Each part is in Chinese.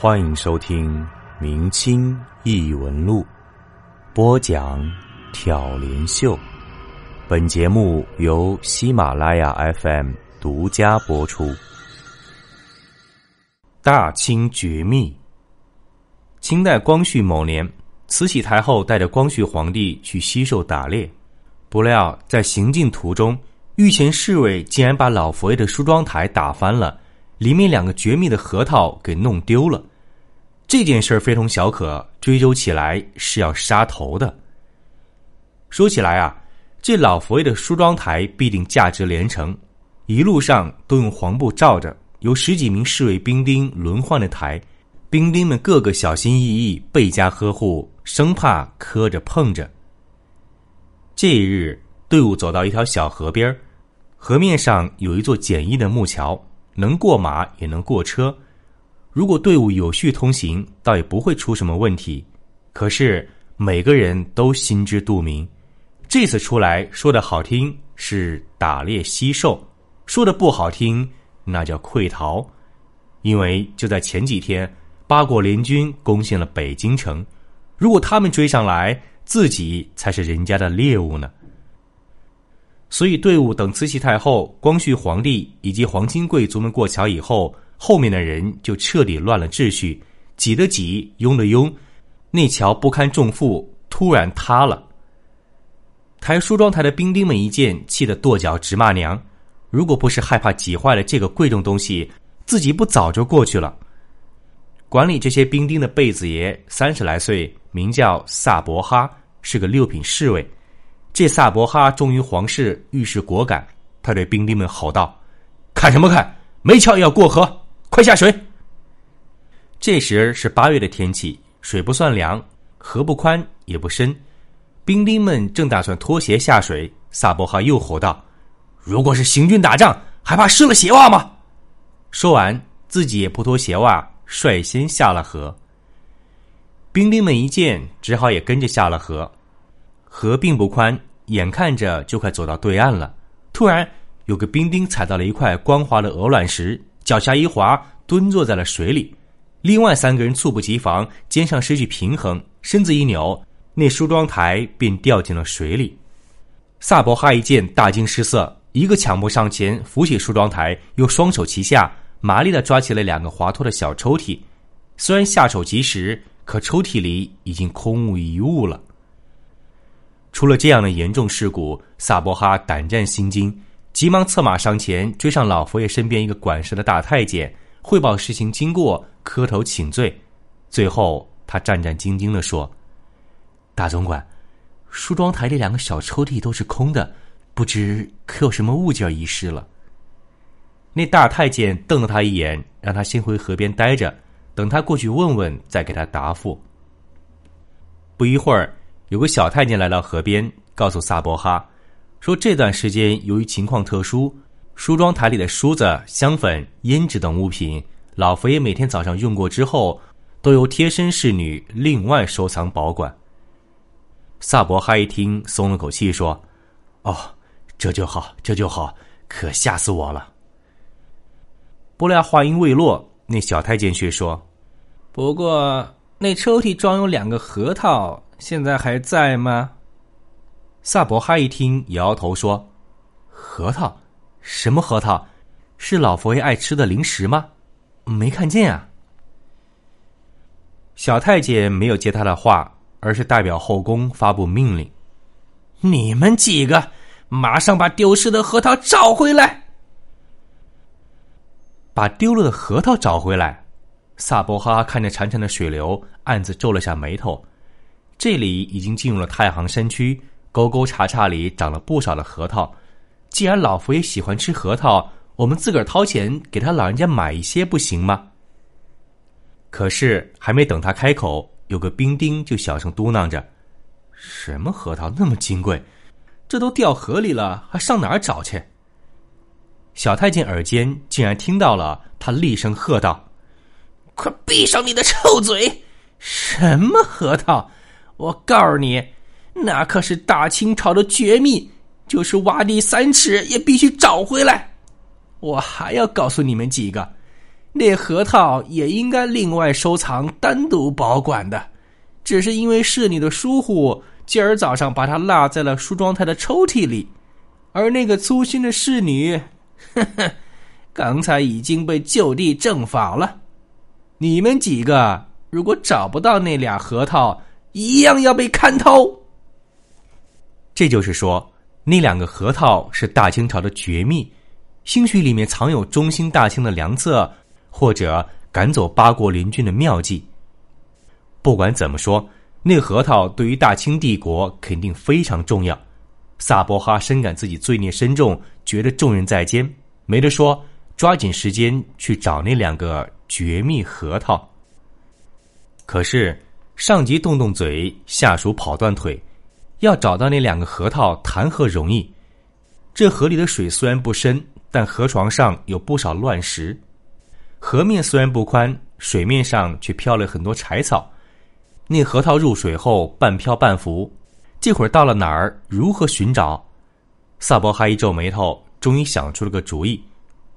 欢迎收听《明清异闻录》，播讲挑帘秀。本节目由喜马拉雅 FM 独家播出。大清绝密。清代光绪某年，慈禧太后带着光绪皇帝去西狩打猎，不料在行进途中，御前侍卫竟然把老佛爷的梳妆台打翻了。里面两个绝密的核桃给弄丢了，这件事儿非同小可，追究起来是要杀头的。说起来啊，这老佛爷的梳妆台必定价值连城，一路上都用黄布罩着，有十几名侍卫兵丁轮换着抬，兵丁们个个小心翼翼，倍加呵护，生怕磕着碰着。这一日，队伍走到一条小河边河面上有一座简易的木桥。能过马也能过车，如果队伍有序通行，倒也不会出什么问题。可是每个人都心知肚明，这次出来说的好听是打猎西狩，说的不好听那叫溃逃。因为就在前几天，八国联军攻陷了北京城，如果他们追上来，自己才是人家的猎物呢。所以，队伍等慈禧太后、光绪皇帝以及皇亲贵族们过桥以后，后面的人就彻底乱了秩序，挤的挤，拥的拥，那桥不堪重负，突然塌了。抬梳妆台的兵丁们一见，气得跺脚直骂娘：“如果不是害怕挤坏了这个贵重东西，自己不早就过去了。”管理这些兵丁的贝子爷三十来岁，名叫萨博哈，是个六品侍卫。这萨博哈忠于皇室，遇事果敢。他对兵丁们吼道：“看什么看？没桥也要过河，快下水！”这时是八月的天气，水不算凉，河不宽也不深。兵丁们正打算脱鞋下水，萨博哈又吼道：“如果是行军打仗，还怕湿了鞋袜吗？”说完，自己也不脱鞋袜，率先下了河。兵丁们一见，只好也跟着下了河。河并不宽。眼看着就快走到对岸了，突然有个兵丁踩到了一块光滑的鹅卵石，脚下一滑，蹲坐在了水里。另外三个人猝不及防，肩上失去平衡，身子一扭，那梳妆台便掉进了水里。萨博哈一见，大惊失色，一个抢步上前扶起梳妆台，又双手齐下，麻利的抓起了两个滑脱的小抽屉。虽然下手及时，可抽屉里已经空无一物了。出了这样的严重事故，萨博哈胆战心惊，急忙策马上前追上老佛爷身边一个管事的大太监，汇报事情经过，磕头请罪。最后，他战战兢兢地说：“大总管，梳妆台里两个小抽屉都是空的，不知可有什么物件遗失了？”那大太监瞪了他一眼，让他先回河边待着，等他过去问问，再给他答复。不一会儿。有个小太监来到河边，告诉萨博哈，说这段时间由于情况特殊，梳妆台里的梳子、香粉、胭脂等物品，老佛爷每天早上用过之后，都由贴身侍女另外收藏保管。萨博哈一听，松了口气，说：“哦，这就好，这就好，可吓死我了。”不料话音未落，那小太监却说：“不过那抽屉装有两个核桃。”现在还在吗？萨博哈一听，摇摇头说：“核桃？什么核桃？是老佛爷爱吃的零食吗？没看见啊。”小太监没有接他的话，而是代表后宫发布命令：“你们几个，马上把丢失的核桃找回来！把丢了的核桃找回来。”萨博哈看着潺潺的水流，暗自皱了下眉头。这里已经进入了太行山区，沟沟叉叉里长了不少的核桃。既然老佛爷喜欢吃核桃，我们自个儿掏钱给他老人家买一些不行吗？可是还没等他开口，有个兵丁就小声嘟囔着：“什么核桃那么金贵？这都掉河里了，还上哪儿找去？”小太监耳尖竟然听到了，他厉声喝道：“快闭上你的臭嘴！什么核桃？”我告诉你，那可是大清朝的绝密，就是挖地三尺也必须找回来。我还要告诉你们几个，那核桃也应该另外收藏、单独保管的。只是因为侍女的疏忽，今儿早上把它落在了梳妆台的抽屉里，而那个粗心的侍女，呵呵，刚才已经被就地正法了。你们几个如果找不到那俩核桃，一样要被看透。这就是说，那两个核桃是大清朝的绝密，兴许里面藏有中兴大清的良策，或者赶走八国联军的妙计。不管怎么说，那核桃对于大清帝国肯定非常重要。萨波哈深感自己罪孽深重，觉得重任在肩，没得说，抓紧时间去找那两个绝密核桃。可是上级动动嘴，下属跑断腿，要找到那两个核桃谈何容易？这河里的水虽然不深，但河床上有不少乱石，河面虽然不宽，水面上却飘了很多柴草。那核桃入水后半漂半浮，这会儿到了哪儿？如何寻找？萨博哈一皱眉头，终于想出了个主意：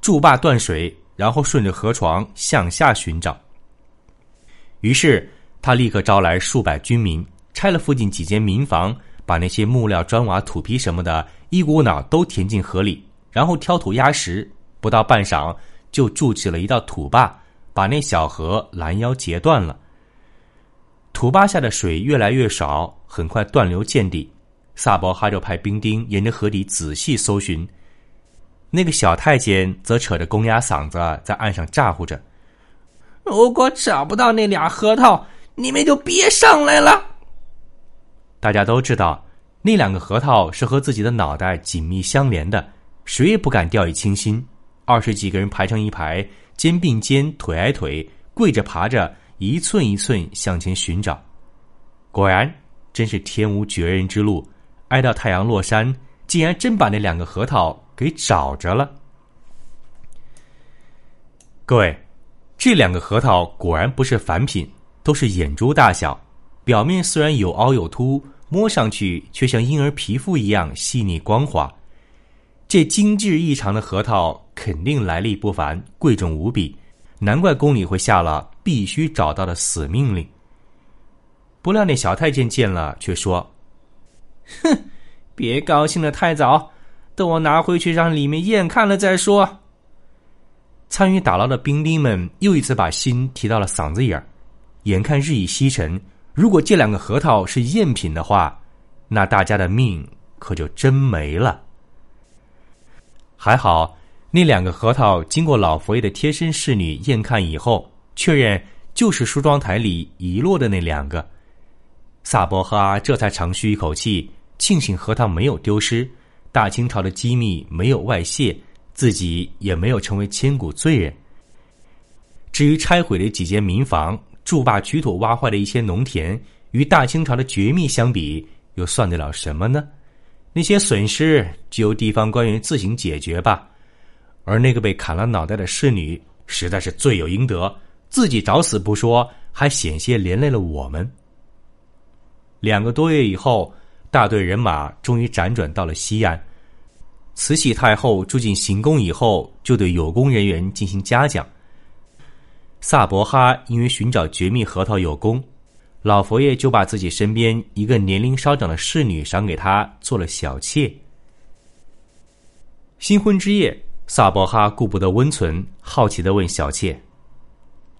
筑坝断水，然后顺着河床向下寻找。于是他立刻招来数百军民，拆了附近几间民房，把那些木料、砖瓦、土坯什么的，一股脑都填进河里，然后挑土压实。不到半晌，就筑起了一道土坝，把那小河拦腰截断了。土坝下的水越来越少，很快断流见底。萨博哈就派兵丁沿着河底仔细搜寻。那个小太监则扯着公鸭嗓子在岸上咋呼着：“如果找不到那俩核桃，你们就别上来了。”大家都知道，那两个核桃是和自己的脑袋紧密相连的，谁也不敢掉以轻心。二十几个人排成一排，肩并肩，腿挨腿，跪着爬着。一寸一寸向前寻找，果然真是天无绝人之路。挨到太阳落山，竟然真把那两个核桃给找着了。各位，这两个核桃果然不是凡品，都是眼珠大小，表面虽然有凹有凸，摸上去却像婴儿皮肤一样细腻光滑。这精致异常的核桃肯定来历不凡，贵重无比。难怪宫里会下了必须找到的死命令。不料那小太监见了，却说：“哼，别高兴的太早，等我拿回去让里面验看了再说。”参与打捞的兵丁们又一次把心提到了嗓子眼儿。眼看日已西沉，如果这两个核桃是赝品的话，那大家的命可就真没了。还好。那两个核桃经过老佛爷的贴身侍女验看以后，确认就是梳妆台里遗落的那两个。萨博哈这才长吁一口气，庆幸核桃没有丢失，大清朝的机密没有外泄，自己也没有成为千古罪人。至于拆毁的几间民房、筑坝取土挖坏的一些农田，与大清朝的绝密相比，又算得了什么呢？那些损失，就由地方官员自行解决吧。而那个被砍了脑袋的侍女，实在是罪有应得，自己找死不说，还险些连累了我们。两个多月以后，大队人马终于辗转到了西安。慈禧太后住进行宫以后，就对有功人员进行嘉奖。萨博哈因为寻找绝密核桃有功，老佛爷就把自己身边一个年龄稍长的侍女赏给他做了小妾。新婚之夜。萨博哈顾不得温存，好奇的问小妾：“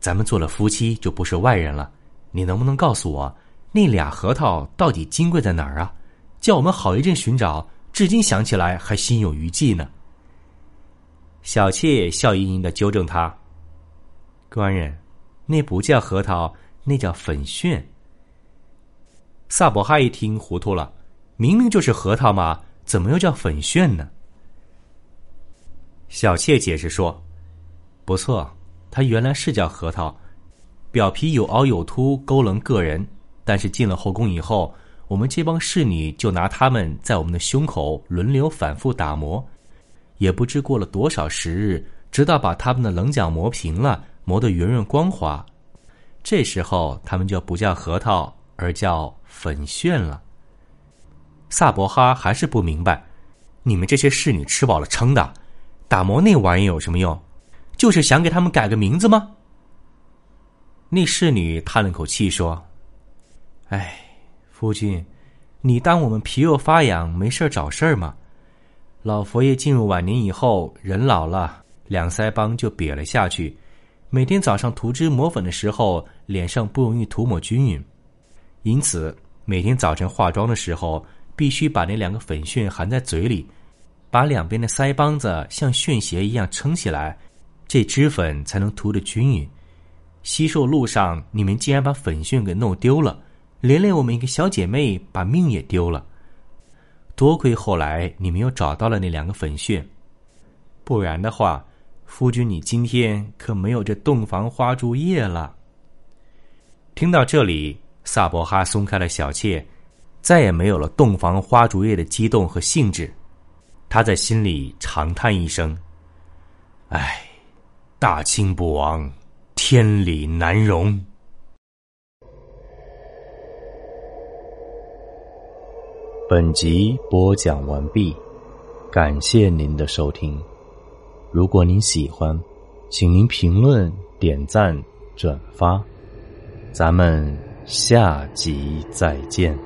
咱们做了夫妻，就不是外人了。你能不能告诉我，那俩核桃到底金贵在哪儿啊？叫我们好一阵寻找，至今想起来还心有余悸呢。”小妾笑盈盈的纠正他：“官人，那不叫核桃，那叫粉炫。”萨博哈一听糊涂了，明明就是核桃嘛，怎么又叫粉炫呢？小妾解释说：“不错，它原来是叫核桃，表皮有凹有凸，勾棱个人。但是进了后宫以后，我们这帮侍女就拿它们在我们的胸口轮流反复打磨，也不知过了多少时日，直到把它们的棱角磨平了，磨得圆润光滑。这时候，它们就不叫核桃，而叫粉炫了。”萨博哈还是不明白，你们这些侍女吃饱了撑的。打磨那玩意有什么用？就是想给他们改个名字吗？那侍女叹了口气说：“哎，夫君，你当我们皮肉发痒，没事找事儿吗？老佛爷进入晚年以后，人老了，两腮帮就瘪了下去。每天早上涂脂抹粉的时候，脸上不容易涂抹均匀，因此每天早晨化妆的时候，必须把那两个粉旋含在嘴里，把两边的腮帮子像旋鞋一样撑起来，这脂粉才能涂得均匀。”西寿路上，你们竟然把粉炫给弄丢了，连累我们一个小姐妹把命也丢了。多亏后来你们又找到了那两个粉炫，不然的话，夫君你今天可没有这洞房花烛夜了。听到这里，萨博哈松开了小妾，再也没有了洞房花烛夜的激动和兴致。他在心里长叹一声：“唉，大清不亡。”天理难容。本集播讲完毕，感谢您的收听。如果您喜欢，请您评论、点赞、转发。咱们下集再见。